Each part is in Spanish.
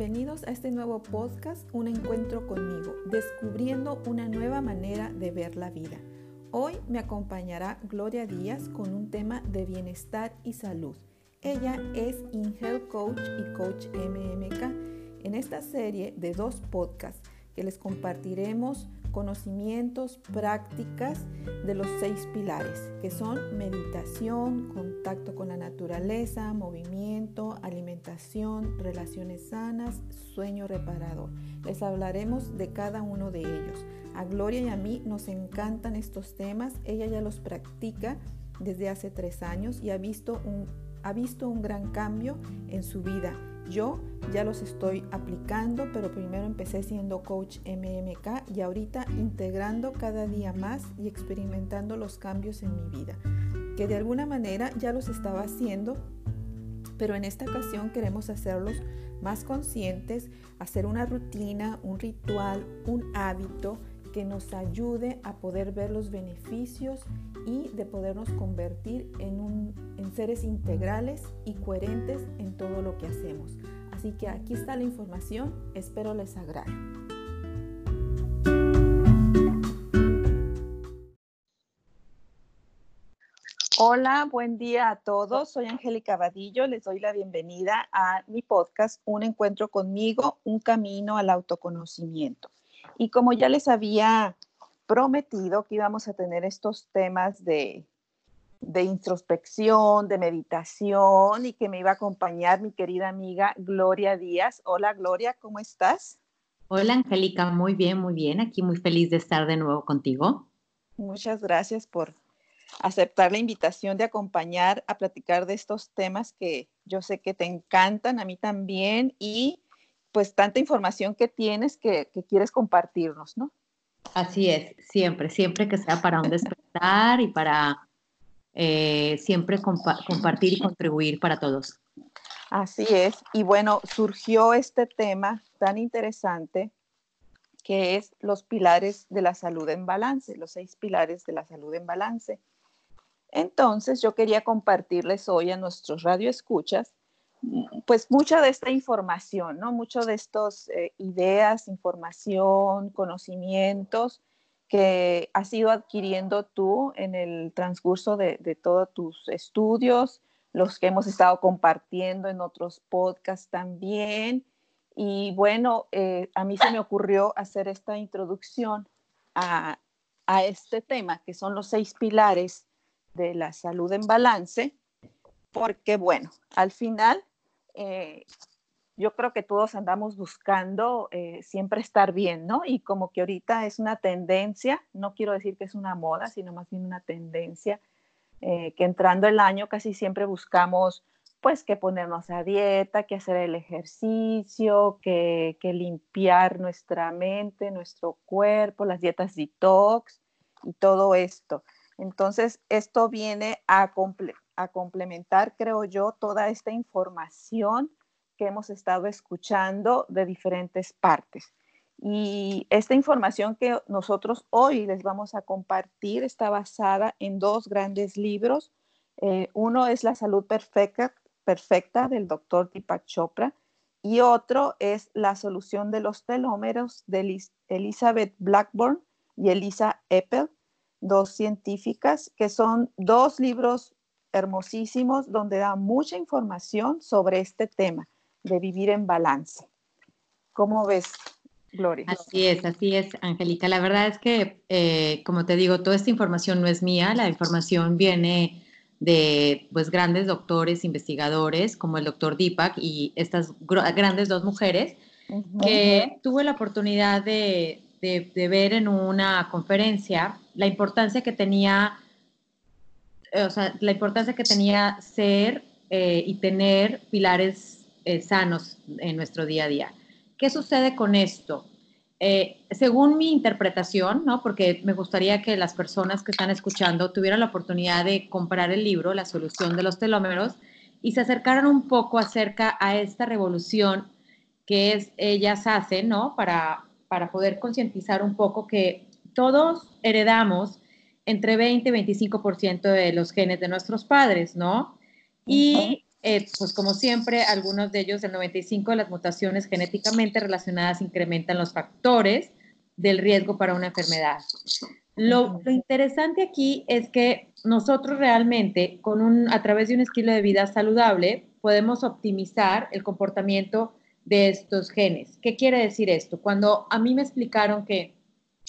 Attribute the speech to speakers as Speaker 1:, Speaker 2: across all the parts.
Speaker 1: bienvenidos a este nuevo podcast, Un Encuentro conmigo, descubriendo una nueva manera de ver la vida. Hoy me acompañará Gloria Díaz con un tema de bienestar y salud. Ella es InHealth Coach y Coach MMK. En esta serie de dos podcasts que les compartiremos conocimientos, prácticas de los seis pilares, que son meditación, contacto con la naturaleza, movimiento, alimentación, relaciones sanas, sueño reparador. Les hablaremos de cada uno de ellos. A Gloria y a mí nos encantan estos temas. Ella ya los practica desde hace tres años y ha visto un, ha visto un gran cambio en su vida yo ya los estoy aplicando, pero primero empecé siendo coach MMK y ahorita integrando cada día más y experimentando los cambios en mi vida, que de alguna manera ya los estaba haciendo, pero en esta ocasión queremos hacerlos más conscientes, hacer una rutina, un ritual, un hábito que nos ayude a poder ver los beneficios y de podernos convertir en, en seres integrales y coherentes en todo lo que hacemos. Así que aquí está la información, espero les agrade. Hola, buen día a todos. Soy Angélica Vadillo. Les doy la bienvenida a mi podcast, Un encuentro conmigo, un camino al autoconocimiento. Y como ya les había prometido que íbamos a tener estos temas de, de introspección, de meditación y que me iba a acompañar mi querida amiga Gloria Díaz. Hola Gloria, ¿cómo estás?
Speaker 2: Hola Angélica, muy bien, muy bien. Aquí muy feliz de estar de nuevo contigo.
Speaker 1: Muchas gracias por aceptar la invitación de acompañar a platicar de estos temas que yo sé que te encantan, a mí también, y pues tanta información que tienes que, quieres compartirnos, ¿no?
Speaker 2: Así es, siempre, siempre que sea para un despertar y para eh, siempre compartir y contribuir para todos.
Speaker 1: Así es, y bueno, surgió este tema tan interesante que es los pilares de la salud en balance, los seis pilares de la salud en balance. Entonces, yo quería compartirles hoy a nuestros radioescuchas pues mucha de esta información, ¿no? Mucho de estas eh, ideas, información, conocimientos que has ido adquiriendo tú en el transcurso de, todos tus estudios, los que hemos estado compartiendo en otros podcasts también. Y bueno, eh, a mí se me ocurrió hacer esta introducción a, a este tema, que son los seis pilares de la salud en balance, porque bueno, al final eh, yo creo que todos andamos buscando eh, siempre estar bien, ¿no? Y como que ahorita es una tendencia, no quiero decir que es una moda, sino más bien una tendencia, eh, que entrando el año casi siempre buscamos pues que ponernos a dieta, que hacer el ejercicio, que, que limpiar nuestra mente, nuestro cuerpo, las dietas detox y todo esto. Entonces, esto viene a, a complementar, creo yo, toda esta información que hemos estado escuchando de diferentes partes. Y esta información que nosotros hoy les vamos a compartir está basada en dos grandes libros. Eh, uno es La salud perfecta, perfecta del doctor Deepak Chopra y otro es La solución de los telómeros de Elizabeth Blackburn y Elisa Eppel, dos científicas, que son dos libros hermosísimos donde da mucha información sobre este tema de vivir en balance. ¿Cómo ves, Gloria?
Speaker 2: Así es, así es, Angélica. La verdad es que, eh, como te digo, toda esta información no es mía, la información viene de pues grandes doctores, investigadores como el doctor Deepak y estas grandes dos mujeres que tuve la oportunidad de, de, ver en una conferencia la importancia que tenía eh, o sea, la importancia que tenía ser eh, y tener pilares eh, sanos en nuestro día a día. ¿Qué sucede con esto? según mi interpretación, ¿no? porque me gustaría que las personas que están escuchando tuvieran la oportunidad de comprar el libro, La solución de los telómeros, y se acercaran un poco acerca a esta revolución que es, ellas hacen, ¿no? Para, para poder concientizar un poco que todos heredamos entre 20 y 25% de los genes de nuestros padres, ¿no? Y eh, pues como siempre, algunos de ellos, el 95 de las mutaciones genéticamente relacionadas incrementan los factores del riesgo para una enfermedad. Lo, interesante aquí es que nosotros realmente, con un, a través de un estilo de vida saludable, podemos optimizar el comportamiento de estos genes. ¿Qué quiere decir esto? Cuando a mí me explicaron que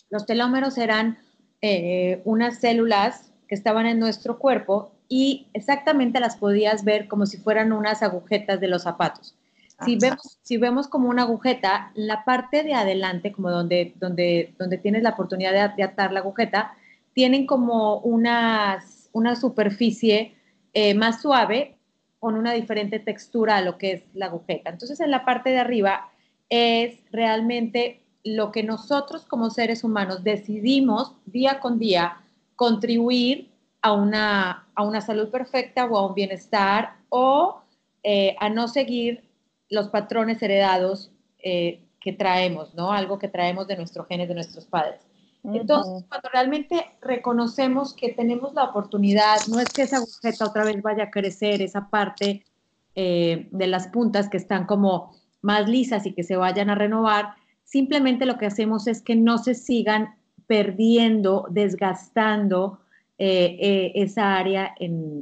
Speaker 2: los telómeros eran eh, unas células que estaban en nuestro cuerpo y exactamente las podías ver como si fueran unas agujetas de los zapatos. Si vemos, si vemos como una agujeta, la parte de adelante, como donde, donde, donde tienes la oportunidad de, atar la agujeta, tienen como unas, una superficie eh, más suave con una diferente textura a lo que es la agujeta. Entonces, en la parte de arriba es realmente lo que nosotros como seres humanos decidimos día con día contribuir a una, a una salud perfecta o a un bienestar o eh, a no seguir los patrones heredados eh, que traemos, ¿no? Algo que traemos de nuestros genes, de nuestros padres. Entonces, cuando realmente reconocemos que tenemos la oportunidad, no es que esa agujeta otra vez vaya a crecer, esa parte eh, de las puntas que están como más lisas y que se vayan a renovar, simplemente lo que hacemos es que no se sigan perdiendo, desgastando eh, esa área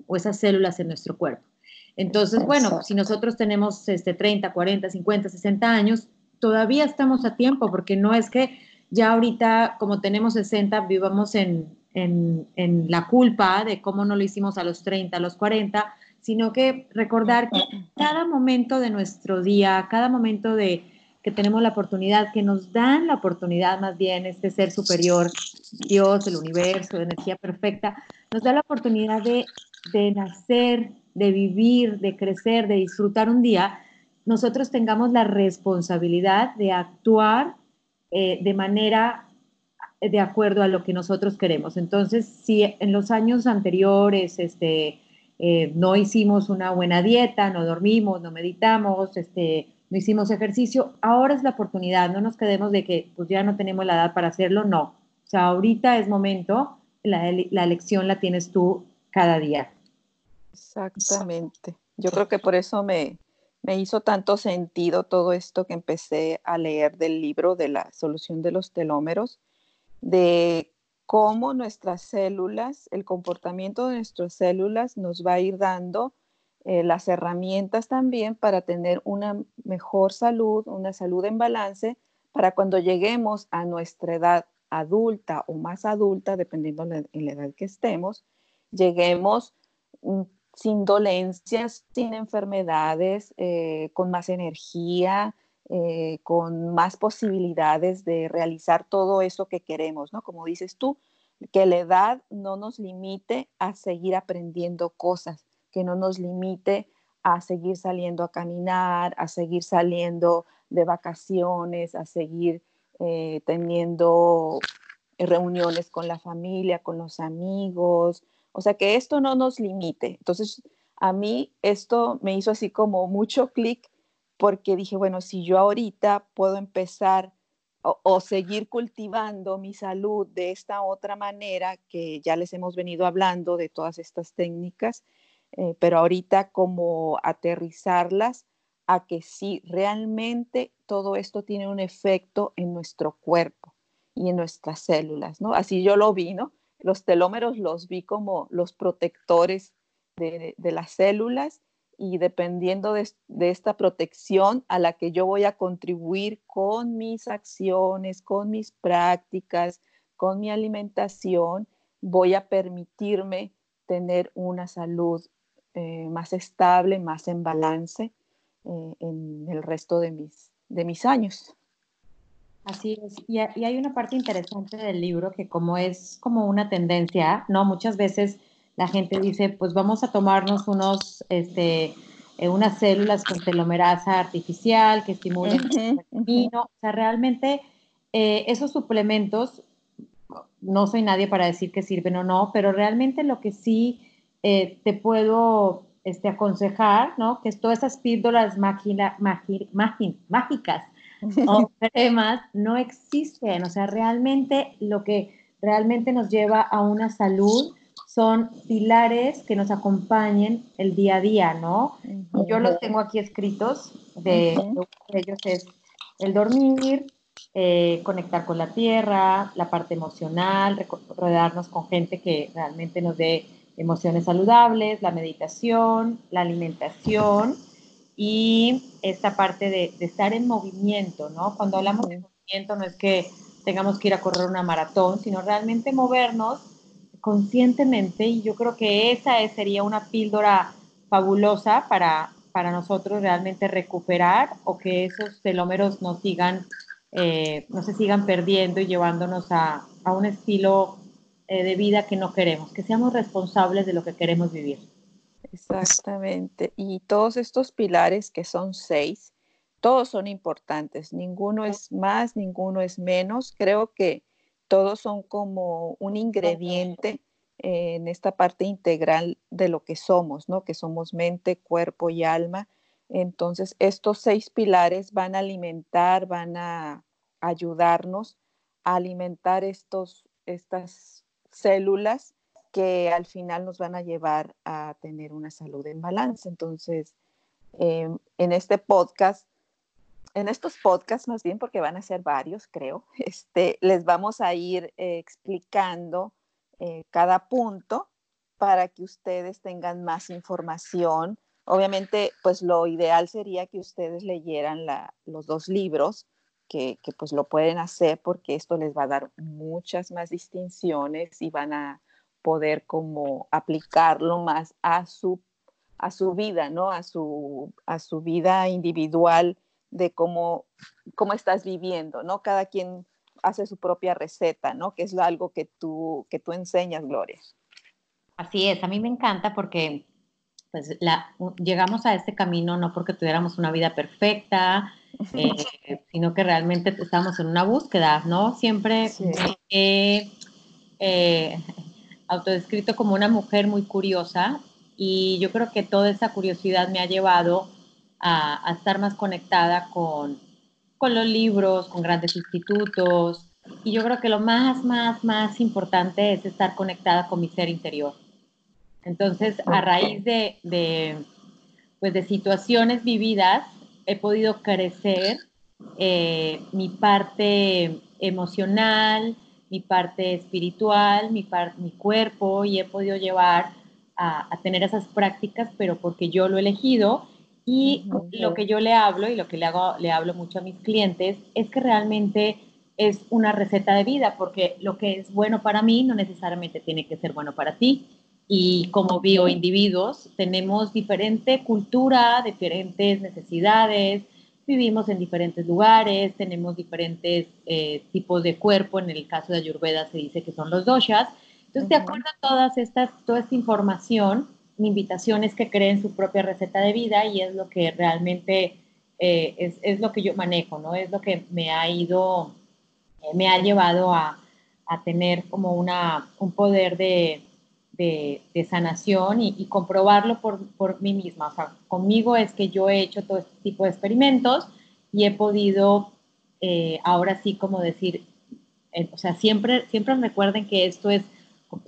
Speaker 2: o esas células en nuestro cuerpo. Entonces, bueno, si nosotros tenemos este, 30, 40, 50, 60 años, todavía estamos a tiempo, porque no es que ya ahorita, como tenemos 60, vivamos en, la culpa de cómo no lo hicimos a los 30, a los 40, sino que recordar que cada momento de nuestro día, cada momento de que tenemos la oportunidad, que nos dan la oportunidad más bien, este ser superior, Dios, el universo, energía perfecta, nos da la oportunidad de, de nacer, de vivir, de crecer, de disfrutar un día, nosotros tengamos la responsabilidad de actuar eh, de manera eh, de acuerdo a lo que nosotros queremos. Entonces, si en los años anteriores este, eh, no hicimos una buena dieta, no dormimos, no meditamos, este, no hicimos ejercicio, ahora es la oportunidad, no nos quedemos de que pues ya no tenemos la edad para hacerlo, no. O sea, ahorita es momento, la, la elección la tienes tú cada día.
Speaker 1: Exactamente. Yo creo que por eso me, hizo tanto sentido todo esto que empecé a leer del libro de la solución de los telómeros, de cómo nuestras células, el comportamiento de nuestras células nos va a ir dando eh, las herramientas también para tener una mejor salud, una salud en balance, para cuando lleguemos a nuestra edad adulta o más adulta, dependiendo en la edad que estemos, lleguemos mm, sin dolencias, sin enfermedades, eh, con más energía, eh, con más posibilidades de realizar todo eso que queremos, ¿no? Como dices tú, que la edad no nos limite a seguir aprendiendo cosas, que no nos limite a seguir saliendo a caminar, a seguir saliendo de vacaciones, a seguir eh, teniendo reuniones con la familia, con los amigos, o sea, que esto no nos limite. Entonces, a mí esto me hizo así como mucho clic porque dije, bueno, si yo ahorita puedo empezar o, seguir cultivando mi salud de esta otra manera que ya les hemos venido hablando de todas estas técnicas, eh, pero ahorita como aterrizarlas a que sí, realmente todo esto tiene un efecto en nuestro cuerpo y en nuestras células, ¿no? Así yo lo vi, ¿no? Los telómeros los vi como los protectores de, las células y dependiendo de, esta protección a la que yo voy a contribuir con mis acciones, con mis prácticas, con mi alimentación, voy a permitirme tener una salud eh, más estable, más en balance eh, en el resto de mis, de mis años.
Speaker 2: Así es, y, hay una parte interesante del libro que como es como una tendencia, ¿no? Muchas veces la gente dice, pues vamos a tomarnos unos, este, eh, unas células con telomerasa artificial que estimulen el camino. O sea, realmente eh, esos suplementos, no soy nadie para decir que sirven o no, pero realmente lo que sí eh, te puedo este, aconsejar, ¿no? Que todas esas píldoras mágicas o cremas no existen. O sea, realmente lo que realmente nos lleva a una salud son pilares que nos acompañen el día a día, ¿no? Yo los tengo aquí escritos, de, ellos es el dormir, eh, conectar con la tierra, la parte emocional, rodearnos con gente que realmente nos dé emociones saludables, la meditación, la alimentación y esta parte de, de estar en movimiento, ¿no? Cuando hablamos de movimiento no es que tengamos que ir a correr una maratón, sino realmente movernos conscientemente y yo creo que esa sería una píldora fabulosa para, para nosotros realmente recuperar o que esos telómeros no sigan, eh, no se sigan perdiendo y llevándonos a, a un estilo eh, de vida que no queremos, que seamos responsables de lo que queremos vivir.
Speaker 1: Exactamente. Y todos estos pilares, que son seis, todos son importantes. Ninguno es más, ninguno es menos. Creo que todos son como un ingrediente en esta parte integral de lo que somos, ¿no? Que somos mente, cuerpo y alma. Entonces, estos seis pilares van a alimentar, van a ayudarnos a alimentar estos, estas células que al final nos van a llevar a tener una salud en balance. Entonces, em, en este podcast en estos podcasts, más bien porque van a ser varios, creo, este, les vamos a ir eh, explicando eh, cada punto para que ustedes tengan más información. Obviamente, pues lo ideal sería que ustedes leyeran los dos libros, que, que, pues lo pueden hacer porque esto les va a dar muchas más distinciones y van a poder como aplicarlo más a su, a su vida, ¿no? A su, a su vida individual de cómo, cómo estás viviendo, ¿no? Cada quien hace su propia receta, ¿no? Que es algo que tú, que tú enseñas, Gloria.
Speaker 2: Así es, a mí me encanta porque pues, la, llegamos a este camino no porque tuviéramos una vida perfecta, eh, sino que realmente estamos en una búsqueda, ¿no? Siempre he eh, autodescrito como una mujer muy curiosa y yo creo que toda esa curiosidad me ha llevado a, estar más conectada con, con los libros, con grandes institutos. Y yo creo que lo más, más, más importante es estar conectada con mi ser interior. Entonces, a raíz de, de, pues de situaciones vividas, he podido crecer eh, mi parte emocional, mi parte espiritual, mi, mi cuerpo, y he podido llevar a, a, tener esas prácticas, pero porque yo lo he elegido. Y lo que yo le hablo y lo que le, hago, le hablo mucho a mis clientes es que realmente es una receta de vida, porque lo que es bueno para mí no necesariamente tiene que ser bueno para ti. Y como bioindividuos tenemos diferente cultura, diferentes necesidades, vivimos en diferentes lugares, tenemos diferentes eh, tipos de cuerpo. En el caso de Ayurveda se dice que son los doshas. Entonces, de acuerdo a todas estas, toda esta información, mi invitación es que creen su propia receta de vida y es lo que realmente eh, es, es, lo que yo manejo, ¿no? Es lo que me ha ido, eh, me ha llevado a, a, tener como una, un poder de, de, de sanación y, y comprobarlo por, por, mí misma. O sea, conmigo es que yo he hecho todo este tipo de experimentos y he podido eh, ahora sí como decir, o sea, siempre, siempre recuerden que esto es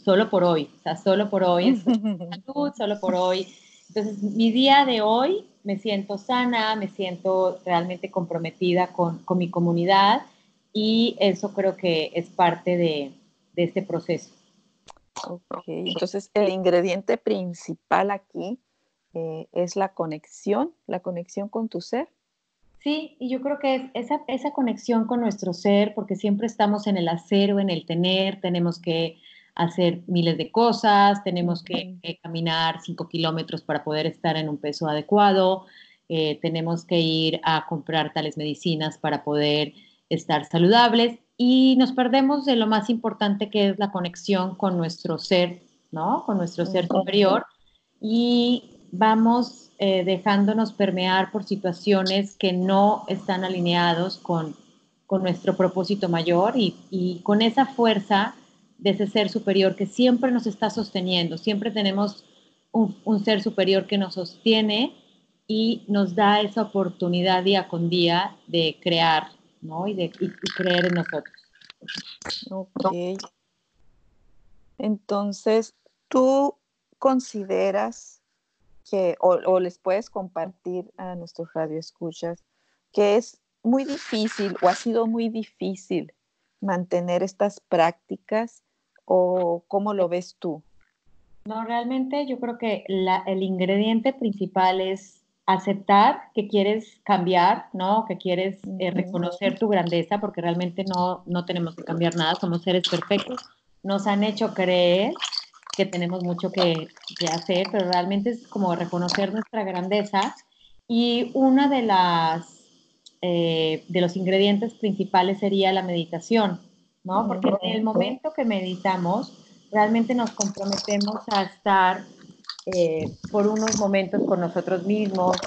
Speaker 2: solo por hoy, o sea, solo por hoy, salud, solo por hoy. Entonces, mi día de hoy me siento sana, me siento realmente comprometida con, con mi comunidad y eso creo que es parte de, de este proceso.
Speaker 1: Ok, entonces el ingrediente principal aquí eh, es la conexión, la conexión con tu ser.
Speaker 2: Sí, y yo creo que es esa, esa conexión con nuestro ser, porque siempre estamos en el hacer o en el tener, tenemos que hacer miles de cosas, tenemos que, caminar cinco kilómetros para poder estar en un peso adecuado, eh, tenemos que ir a comprar tales medicinas para poder estar saludables y nos perdemos de lo más importante que es la conexión con nuestro ser, ¿no? Con nuestro ser superior y vamos eh, dejándonos permear por situaciones que no están alineados con, con nuestro propósito mayor y, y con esa fuerza de ese ser superior que siempre nos está sosteniendo. Siempre tenemos un, ser superior que nos sostiene y nos da esa oportunidad día con día de crear ¿no? y de creer en nosotros.
Speaker 1: Ok. Entonces, ¿Tú consideras que, o, les puedes compartir a nuestros radioescuchas, que es muy difícil o ha sido muy difícil mantener estas prácticas o cómo lo ves tú?
Speaker 2: No, realmente yo creo que el ingrediente principal es aceptar que quieres cambiar, ¿no? Que quieres eh, reconocer tu grandeza, porque realmente no, no tenemos que cambiar nada, somos seres perfectos. Nos han hecho creer que tenemos mucho que, que hacer, pero realmente es como reconocer nuestra grandeza. Y una de las eh, de los ingredientes principales sería la meditación, ¿no? Porque en el momento que meditamos, realmente nos comprometemos a estar eh, por unos momentos con nosotros mismos,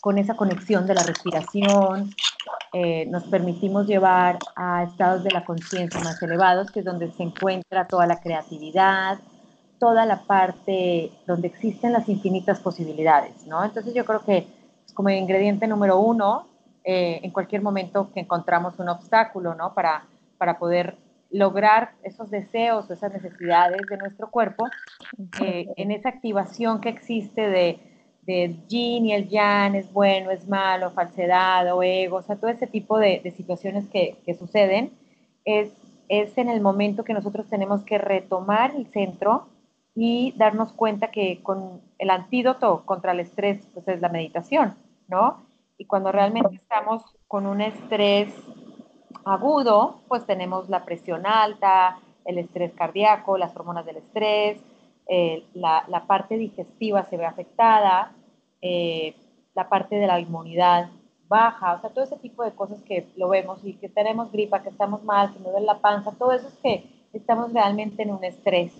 Speaker 2: con esa conexión de la respiración, eh, nos permitimos llevar a estados de la conciencia más elevados, que es donde se encuentra toda la creatividad, toda la parte donde existen las infinitas posibilidades, ¿no? Entonces yo creo que como ingrediente número uno, eh, en cualquier momento que encontramos un obstáculo, ¿no? Para, para poder lograr esos deseos, esas necesidades de nuestro cuerpo, eh, en esa activación que existe de, de yin y el yang, es bueno, es malo, falsedad o ego, o sea, todo ese tipo de, de situaciones que, que, suceden, es, es en el momento que nosotros tenemos que retomar el centro y darnos cuenta que con el antídoto contra el estrés, pues es la meditación, ¿no? Y cuando realmente estamos con un estrés agudo, pues tenemos la presión alta, el estrés cardíaco, las hormonas del estrés, eh, la, parte digestiva se ve afectada, eh, la parte de la inmunidad baja, o sea, todo ese tipo de cosas que lo vemos y que tenemos gripa, que estamos mal, que nos duele la panza, todo eso es que estamos realmente en un estrés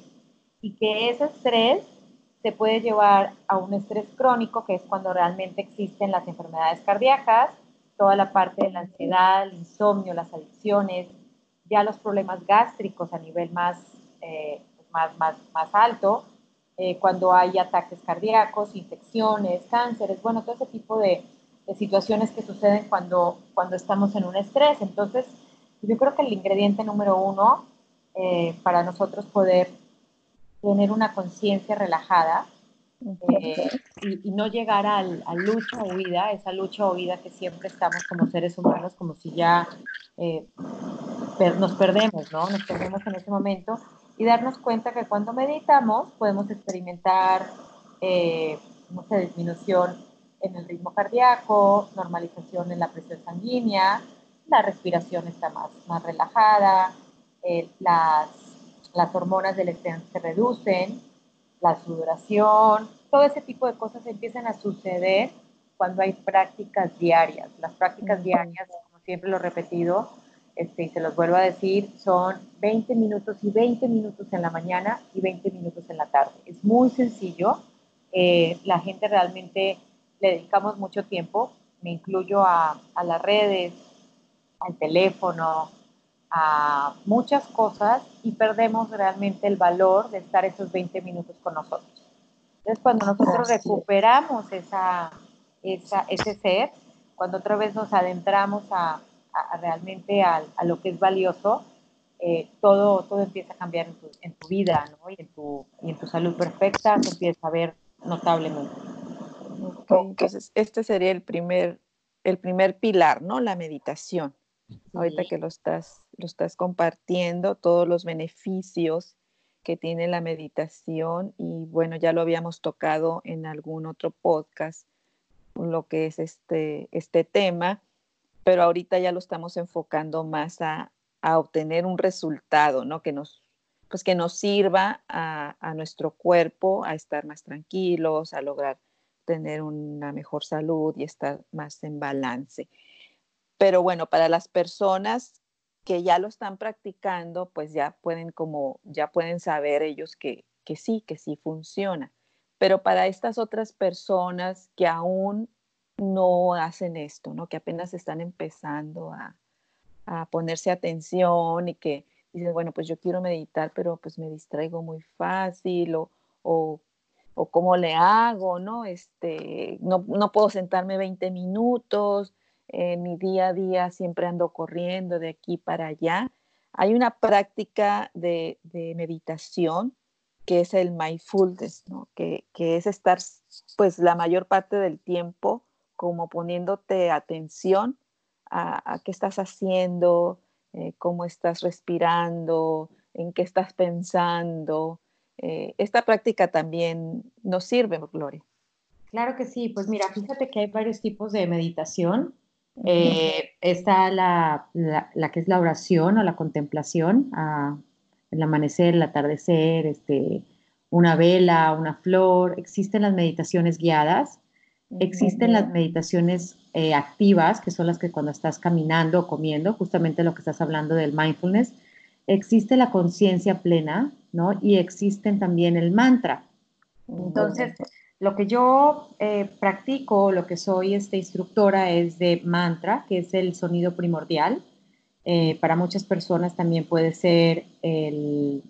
Speaker 2: y que ese estrés se puede llevar a un estrés crónico, que es cuando realmente existen las enfermedades cardíacas, toda la parte de la ansiedad, el insomnio, las adicciones, ya los problemas gástricos a nivel más, eh, más, más, más, alto, eh, cuando hay ataques cardíacos, infecciones, cánceres, bueno, todo ese tipo de, de, situaciones que suceden cuando, cuando estamos en un estrés. Entonces, yo creo que el ingrediente número uno eh, para nosotros poder tener una conciencia relajada eh, y, no llegar al, a lucha o huida, esa lucha o huida que siempre estamos como seres humanos, como si ya eh, nos perdemos, ¿no? Nos perdemos en ese momento y darnos cuenta que cuando meditamos podemos experimentar, eh, no sé, disminución en el ritmo cardíaco, normalización en la presión sanguínea, la respiración está más, más relajada, las, las hormonas del estrés se reducen, la sudoración, todo ese tipo de cosas empiezan a suceder cuando hay prácticas diarias. Las prácticas diarias, como siempre lo he repetido, este, y se los vuelvo a decir, son 20 minutos y 20 minutos en la mañana y 20 minutos en la tarde. Es muy sencillo. Eh, la gente realmente le dedicamos mucho tiempo. Me incluyo a, a las redes, al teléfono, a muchas cosas y perdemos realmente el valor de estar esos 20 minutos con nosotros. Entonces, cuando nosotros recuperamos esa, esa, ese ser, cuando otra vez nos adentramos a, a realmente a, a, lo que es valioso, eh, todo, todo empieza a cambiar en tu, en tu vida ¿no? y, en tu, y en tu salud perfecta, se empieza a ver notablemente.
Speaker 1: Okay, entonces, este sería el primer, el primer pilar, ¿no? La meditación. Ahorita que lo estás, lo estás compartiendo, todos los beneficios que tiene la meditación y bueno, ya lo habíamos tocado en algún otro podcast, lo que es este, este tema, pero ahorita ya lo estamos enfocando más a, a obtener un resultado, ¿no? Que nos, pues que nos sirva a, a, nuestro cuerpo a estar más tranquilos, a lograr tener una mejor salud y estar más en balance. Pero bueno, para las personas que ya lo están practicando, pues ya pueden como, ya pueden saber ellos que, que sí, que sí funciona. Pero para estas otras personas que aún no hacen esto, ¿no? Que apenas están empezando a, a ponerse atención y que dicen, bueno, pues yo quiero meditar, pero pues me distraigo muy fácil o, o, o cómo le hago, ¿no? Este, no, no puedo sentarme 20 minutos, en mi día a día siempre ando corriendo de aquí para allá. Hay una práctica de, meditación que es el mindfulness, ¿no? que, que es estar pues la mayor parte del tiempo como poniéndote atención a, qué estás haciendo, eh, cómo estás respirando, en qué estás pensando. Eh, esta práctica también nos sirve, Gloria.
Speaker 2: Claro que sí, pues mira, fíjate que hay varios tipos de meditación. Eh, está la, la, que es la oración o la contemplación, el amanecer, el atardecer, este, una vela, una flor. Existen las meditaciones guiadas, existen las meditaciones eh, activas, que son las que cuando estás caminando o comiendo, justamente lo que estás hablando del mindfulness. Existe la conciencia plena, ¿no? Y existen también el mantra. Entonces, lo que yo eh, practico, lo que soy este, instructora es de mantra, que es el sonido primordial. Eh, para muchas personas también puede ser el,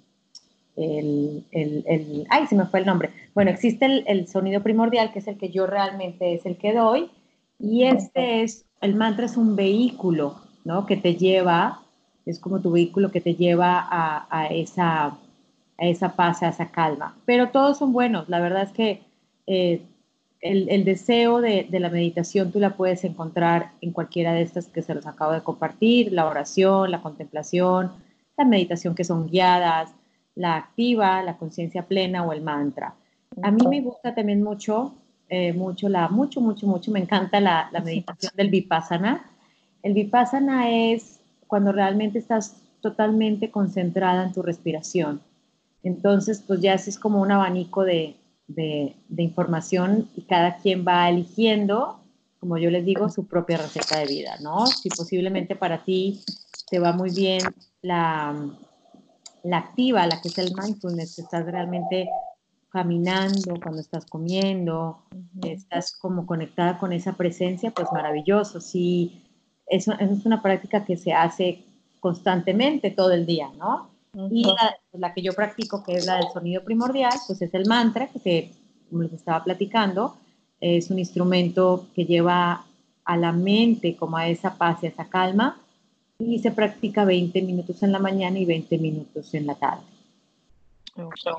Speaker 2: el, el, ay, se me fue el nombre. Bueno, existe el, sonido primordial, que es el que yo realmente es el que doy, y este es, el mantra es un vehículo, ¿no? Que te lleva, es como tu vehículo que te lleva a, a esa, a esa paz, a esa calma. Pero todos son buenos, la verdad es que eh, el, deseo de, la meditación tú la puedes encontrar en cualquiera de estas que se los acabo de compartir, la oración, la contemplación, la meditación que son guiadas, la activa, la conciencia plena o el mantra. A mí me gusta también mucho, eh, mucho, la, mucho, mucho, mucho, me encanta la, la meditación del vipassana. El vipassana es cuando realmente estás totalmente concentrada en tu respiración. Entonces, pues ya es como un abanico de, de, información y cada quien va eligiendo, como yo les digo, su propia receta de vida, ¿no? Si posiblemente para ti te va muy bien la, la activa, la que es el mindfulness, que estás realmente caminando, cuando estás comiendo, estás como conectada con esa presencia, pues maravilloso. Sí, eso es una práctica que se hace constantemente todo el día, ¿no? Y la, que yo practico, que es la del sonido primordial, pues es el mantra, que como les estaba platicando, es un instrumento que lleva a la mente como a esa paz y a esa calma y se practica 20 minutos en la mañana y 20 minutos en la tarde.
Speaker 1: Ok,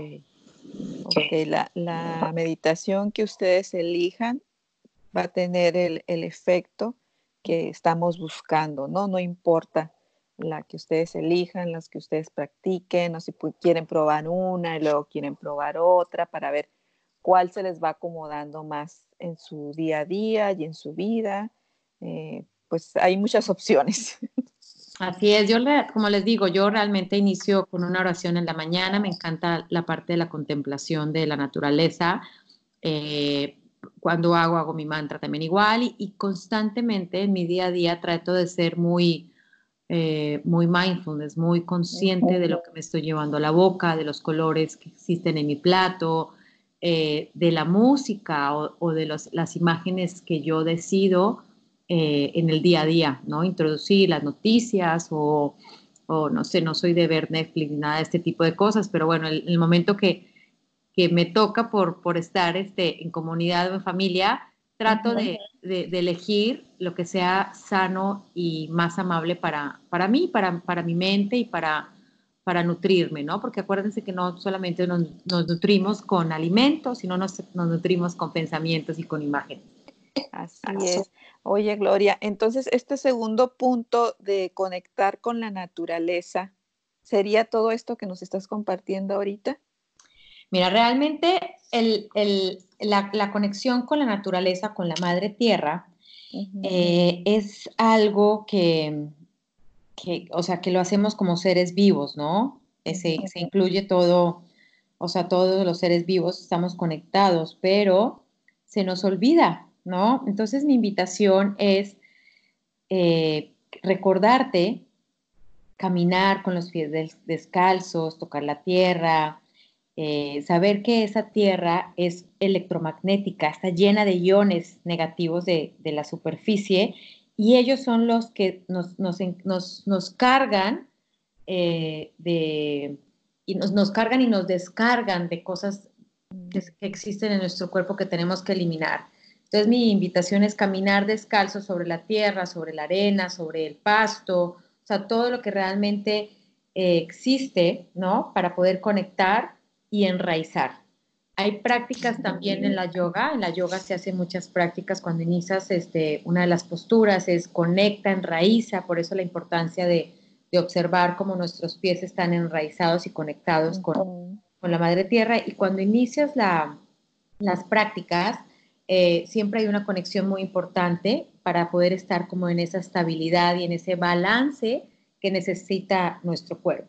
Speaker 1: okay. La, la, meditación que ustedes elijan va a tener el, el efecto que estamos buscando, ¿no? No importa la que ustedes elijan, las que ustedes practiquen, o si quieren probar una y luego quieren probar otra para ver cuál se les va acomodando más en su día a día y en su vida. Eh, pues hay muchas opciones.
Speaker 2: Así es, yo como les digo, yo realmente inicio con una oración en la mañana, me encanta la parte de la contemplación de la naturaleza. Eh, cuando hago, hago mi mantra también igual y constantemente en mi día a día trato de ser muy, eh, muy mindfulness, muy consciente de lo que me estoy llevando a la boca, de los colores que existen en mi plato, eh, de la música o, de las imágenes que yo decido eh, en el día a día, ¿no? Introducir las noticias o, no sé, no soy de ver Netflix ni nada de este tipo de cosas, pero bueno, el, el momento que, que, me toca por, por estar este, en comunidad o en familia, trato de, elegir lo que sea sano y más amable para, para mí, para, para mi mente y para, para nutrirme, ¿no? Porque acuérdense que no solamente nos, nutrimos con alimentos, sino nos, nos, nutrimos con pensamientos y con imágenes.
Speaker 1: Así es. Oye, Gloria, entonces este segundo punto de conectar con la naturaleza, ¿sería todo esto que nos estás compartiendo ahorita?
Speaker 2: Mira, realmente la, conexión con la naturaleza, con la madre tierra, eh, es algo que, o sea, que lo hacemos como seres vivos, ¿no? Se, se, incluye todo, o sea, todos los seres vivos estamos conectados, pero se nos olvida, ¿no? Entonces mi invitación es eh, recordarte caminar con los pies descalzos, tocar la tierra, eh, saber que esa Tierra es electromagnética, está llena de iones negativos de, la superficie y ellos son los que nos, nos, cargan eh, de, y nos, cargan y nos descargan de cosas que, existen en nuestro cuerpo que tenemos que eliminar. Entonces mi invitación es caminar descalzo sobre la tierra, sobre la arena, sobre el pasto, o sea, todo lo que realmente eh, existe, ¿no? Para poder conectar y enraizar. Hay prácticas también en la yoga. En la yoga se hacen muchas prácticas cuando inicias este, una de las posturas, es conecta, enraiza, por eso la importancia de, observar cómo nuestros pies están enraizados y conectados con, la madre tierra. Y cuando inicias las prácticas, eh, siempre hay una conexión muy importante para poder estar como en esa estabilidad y en ese balance que necesita nuestro cuerpo.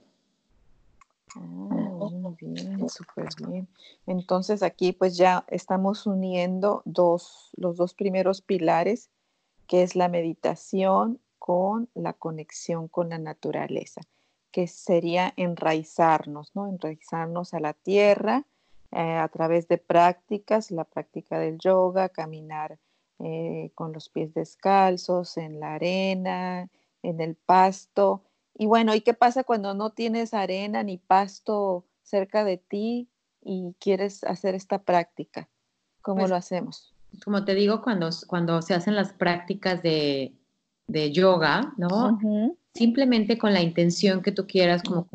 Speaker 1: Ah, muy bien, súper bien. Entonces aquí pues ya estamos uniendo dos, los dos primeros pilares, que es la meditación con la conexión con la naturaleza, que sería enraizarnos, ¿no? Enraizarnos a la tierra eh, a través de prácticas, la práctica del yoga, caminar eh, con los pies descalzos en la arena, en el pasto. Y bueno, ¿y qué pasa cuando no tienes arena ni pasto cerca de ti y quieres hacer esta práctica? ¿Cómo pues lo hacemos?
Speaker 2: Como te digo, cuando, cuando se hacen las prácticas de, yoga, ¿no? Simplemente con la intención que tú quieras como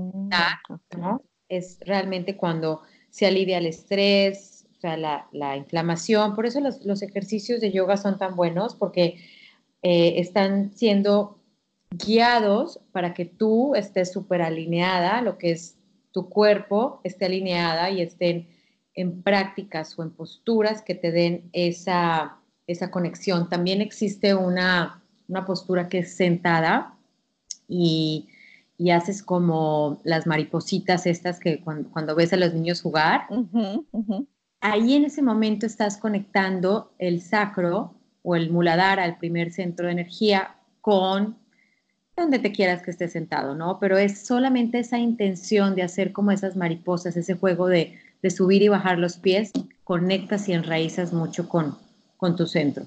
Speaker 2: ¿no? Es realmente cuando se alivia el estrés, o sea, la, inflamación. Por eso los, ejercicios de yoga son tan buenos porque eh, están siendo guiados para que tú estés súper alineada, lo que es tu cuerpo esté alineada y estén en prácticas o en posturas que te den esa, esa conexión. También existe una, una postura que es sentada y y haces como las maripositas estas que cuando, ves a los niños jugar, ahí en ese momento estás conectando el sacro o el muladhara, el primer centro de energía, con donde te quieras que esté sentado, ¿no? Pero es solamente esa intención de hacer como esas mariposas, ese juego de, subir y bajar los pies, conectas y enraizas mucho con, con tu centro.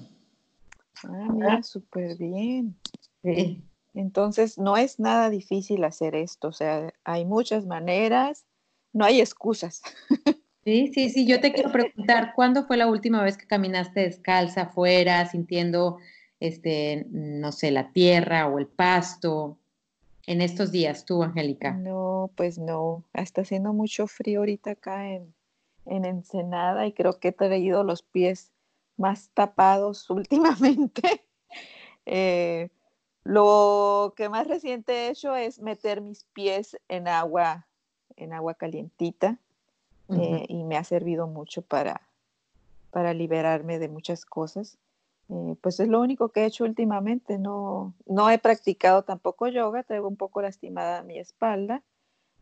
Speaker 1: Ah, mira, súper bien. Sí. Entonces, no es nada difícil hacer esto, o sea, hay muchas maneras, no hay excusas.
Speaker 2: Sí, sí, sí, yo te quiero preguntar, ¿cuándo fue la última vez que caminaste descalza afuera, sintiendo, este, no sé, la tierra o el pasto? En estos días, tú, Angélica.
Speaker 1: No, pues no, está haciendo mucho frío ahorita acá en, en Ensenada y creo que he traído los pies más tapados últimamente. Eh, lo que más reciente he hecho es meter mis pies en agua, en agua calientita eh, y me ha servido mucho para, para liberarme de muchas cosas. Eh, pues es lo único que he hecho últimamente. No, no he practicado tampoco yoga, traigo un poco lastimada mi espalda,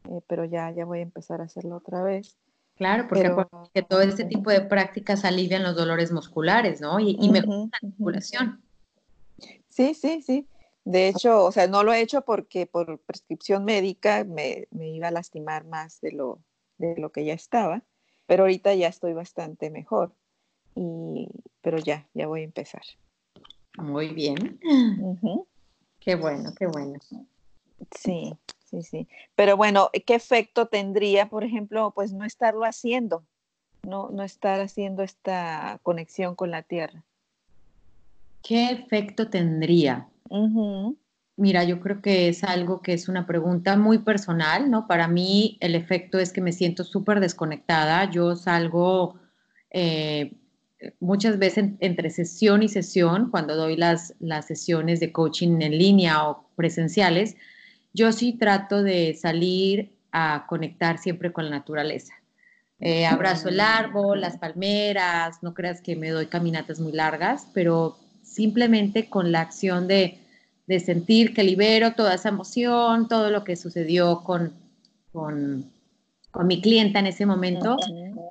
Speaker 1: eh, pero ya, ya voy a empezar a hacerlo otra vez.
Speaker 2: Claro, porque todo este tipo de prácticas alivian los dolores musculares, ¿no? Y, y mejoran la articulación.
Speaker 1: Sí, sí, sí. De hecho, o sea, no lo he hecho porque por prescripción médica me, iba a lastimar más de lo, de lo que ya estaba, pero ahorita ya estoy bastante mejor. Y, pero ya, ya voy a empezar.
Speaker 2: Muy bien. Qué bueno, qué bueno.
Speaker 1: Sí, sí, sí. Pero bueno, ¿qué efecto tendría, por ejemplo, pues no estarlo haciendo? No, no estar haciendo esta conexión con la tierra.
Speaker 2: ¿Qué efecto tendría? Mira, yo creo que es algo que es una pregunta muy personal, ¿no? Para mí el efecto es que me siento súper desconectada. Yo salgo eh, muchas veces entre sesión y sesión, cuando doy las, las sesiones de coaching en línea o presenciales, yo sí trato de salir a conectar siempre con la naturaleza. Eh, abrazo el árbol, las palmeras, no creas que me doy caminatas muy largas, pero simplemente con la acción de, sentir que libero toda esa emoción, todo lo que sucedió con, con, mi clienta en ese momento.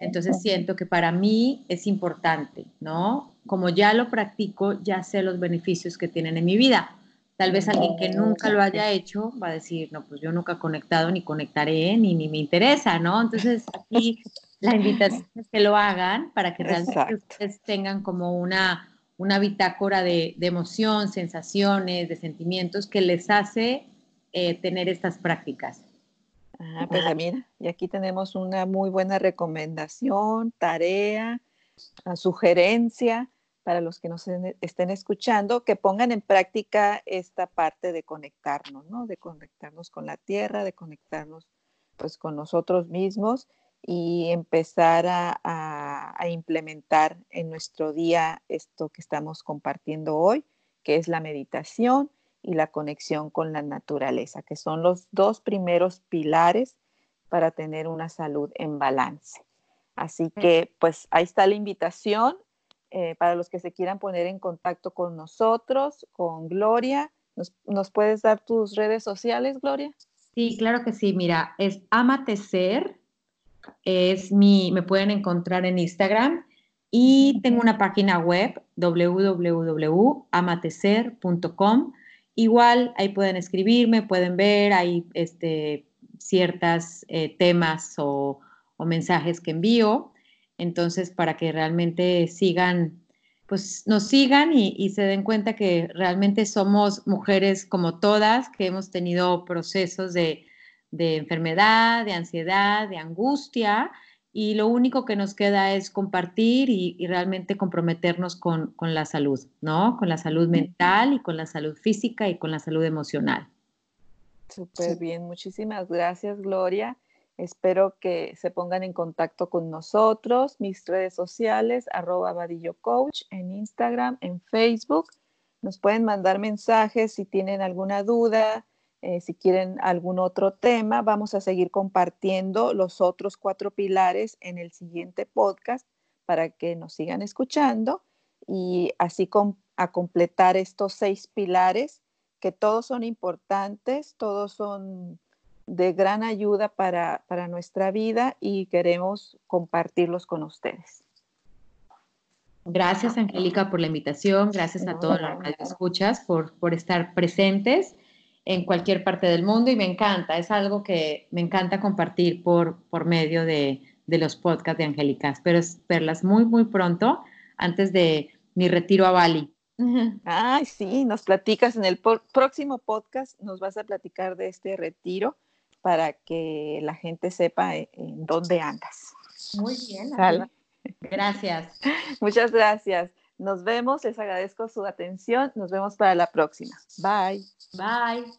Speaker 2: Entonces siento que para mí es importante, ¿no? Como ya lo practico, ya sé los beneficios que tienen en mi vida. Tal vez alguien que nunca lo haya hecho va a decir, no, pues yo nunca he conectado, ni conectaré, ni, ni me interesa, ¿no? Entonces aquí la invitación es que lo hagan para que realmente ustedes tengan como una una bitácora de, emoción, sensaciones, de sentimientos que les hace eh, tener estas prácticas.
Speaker 1: Ah, pues mira, y aquí tenemos una muy buena recomendación, tarea, sugerencia para los que nos estén escuchando, que pongan en práctica esta parte de conectarnos, ¿no? De conectarnos con la tierra, de conectarnos pues con nosotros mismos y empezar a, a, implementar en nuestro día esto que estamos compartiendo hoy, que es la meditación y la conexión con la naturaleza, que son los dos primeros pilares para tener una salud en balance. Así que pues ahí está la invitación eh, para los que se quieran poner en contacto con nosotros, con Gloria. ¿Nos, puedes dar tus redes sociales, Gloria?
Speaker 2: Sí, claro que sí. Mira, es Amatecer, es mi, me pueden encontrar en Instagram y tengo una página web www.amatecer.com. Igual ahí pueden escribirme, pueden ver, hay este, ciertos eh, temas o, mensajes que envío. Entonces, para que realmente sigan, pues nos sigan y, se den cuenta que realmente somos mujeres como todas, que hemos tenido procesos de, enfermedad, de ansiedad, de angustia, y lo único que nos queda es compartir y, realmente comprometernos con, con, la salud, ¿no? Con la salud mental y con la salud física y con la salud emocional.
Speaker 1: Súper bien, muchísimas gracias, Gloria. Espero que se pongan en contacto con nosotros, mis redes sociales, arroba vadillo coach, en Instagram, en Facebook. Nos pueden mandar mensajes si tienen alguna duda, eh, si quieren algún otro tema. Vamos a seguir compartiendo los otros cuatro pilares en el siguiente podcast para que nos sigan escuchando y así a completar estos seis pilares que todos son importantes, todos son de gran ayuda para, nuestra vida y queremos compartirlos con ustedes.
Speaker 2: Gracias, Angélica, por la invitación. Gracias a todos los que escuchas por, por estar presentes en cualquier parte del mundo y me encanta, es algo que me encanta compartir por, por medio de, de los podcasts de Angélica. Espero verlas muy, muy pronto antes de mi retiro a Bali.
Speaker 1: Ay, sí, nos platicas en el próximo podcast, nos vas a platicar de este retiro para que la gente sepa e-, en dónde andas.
Speaker 2: Muy bien. Gracias.
Speaker 1: Muchas gracias. Nos vemos, les agradezco su atención. Nos vemos para la próxima. Bye.
Speaker 2: Bye.